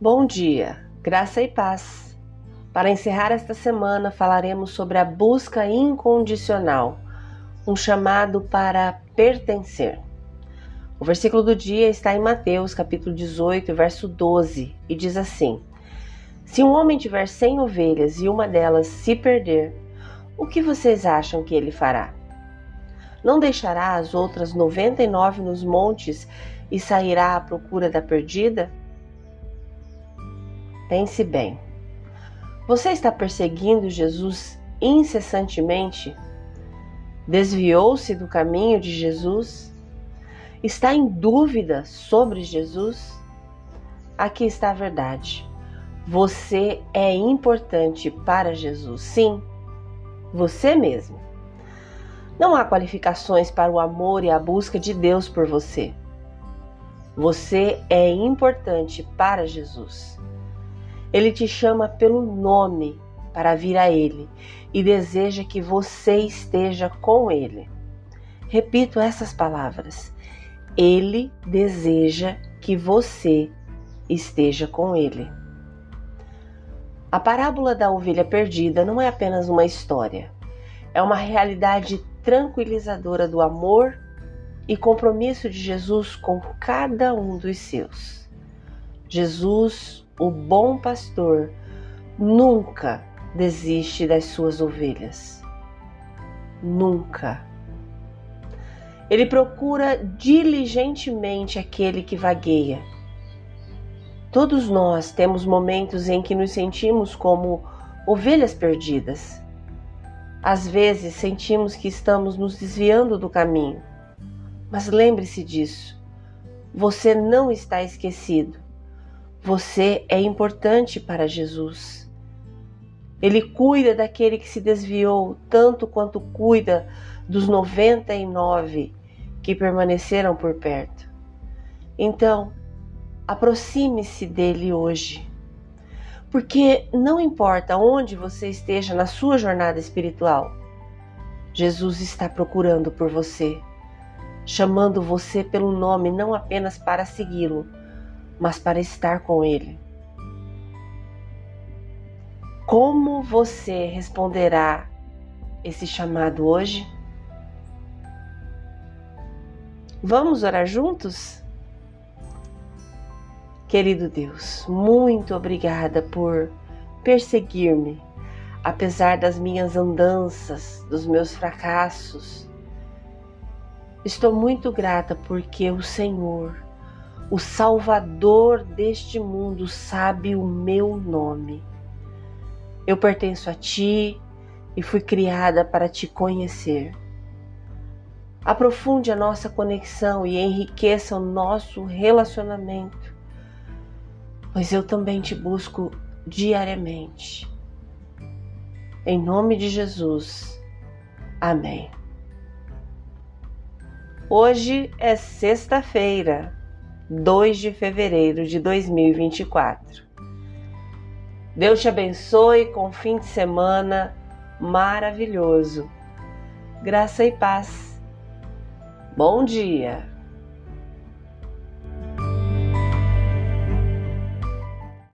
Bom dia, graça e paz. Para encerrar esta semana, falaremos sobre a busca incondicional, um chamado para pertencer. O versículo do dia está em Mateus, capítulo 18, verso 12, e diz assim: Se um homem tiver cem ovelhas e uma delas se perder, o que vocês acham que ele fará? Não deixará as outras noventa e nove nos montes e sairá à procura da perdida? Pense bem. Você está perseguindo Jesus incessantemente? Desviou-se do caminho de Jesus? Está em dúvida sobre Jesus? Aqui está a verdade. Você é importante para Jesus. Sim, você mesmo. Não há qualificações para o amor e a busca de Deus por você. Você é importante para Jesus. Ele te chama pelo nome para vir a Ele e deseja que você esteja com Ele. Repito essas palavras. Ele deseja que você esteja com Ele. A parábola da ovelha perdida não é apenas uma história, é uma realidade tranquilizadora do amor e compromisso de Jesus com cada um dos seus. Jesus o bom pastor nunca desiste das suas ovelhas. Nunca. Ele procura diligentemente aquele que vagueia. Todos nós temos momentos em que nos sentimos como ovelhas perdidas. Às vezes sentimos que estamos nos desviando do caminho. Mas lembre-se disso. Você não está esquecido. Você é importante para Jesus. Ele cuida daquele que se desviou tanto quanto cuida dos 99 que permaneceram por perto. Então, aproxime-se dele hoje. Porque não importa onde você esteja na sua jornada espiritual, Jesus está procurando por você, chamando você pelo nome não apenas para segui-lo, mas para estar com Ele. Como você responderá esse chamado hoje? Vamos orar juntos? Querido Deus, muito obrigada por perseguir-me, apesar das minhas andanças, dos meus fracassos. Estou muito grata porque o Senhor o Salvador deste mundo sabe o meu nome. Eu pertenço a Ti e fui criada para Te conhecer. Aprofunde a nossa conexão e enriqueça o nosso relacionamento, pois eu também te busco diariamente. Em nome de Jesus. Amém. Hoje é sexta-feira 2 de fevereiro de 2024. Deus te abençoe com um fim de semana maravilhoso. Graça e paz. Bom dia!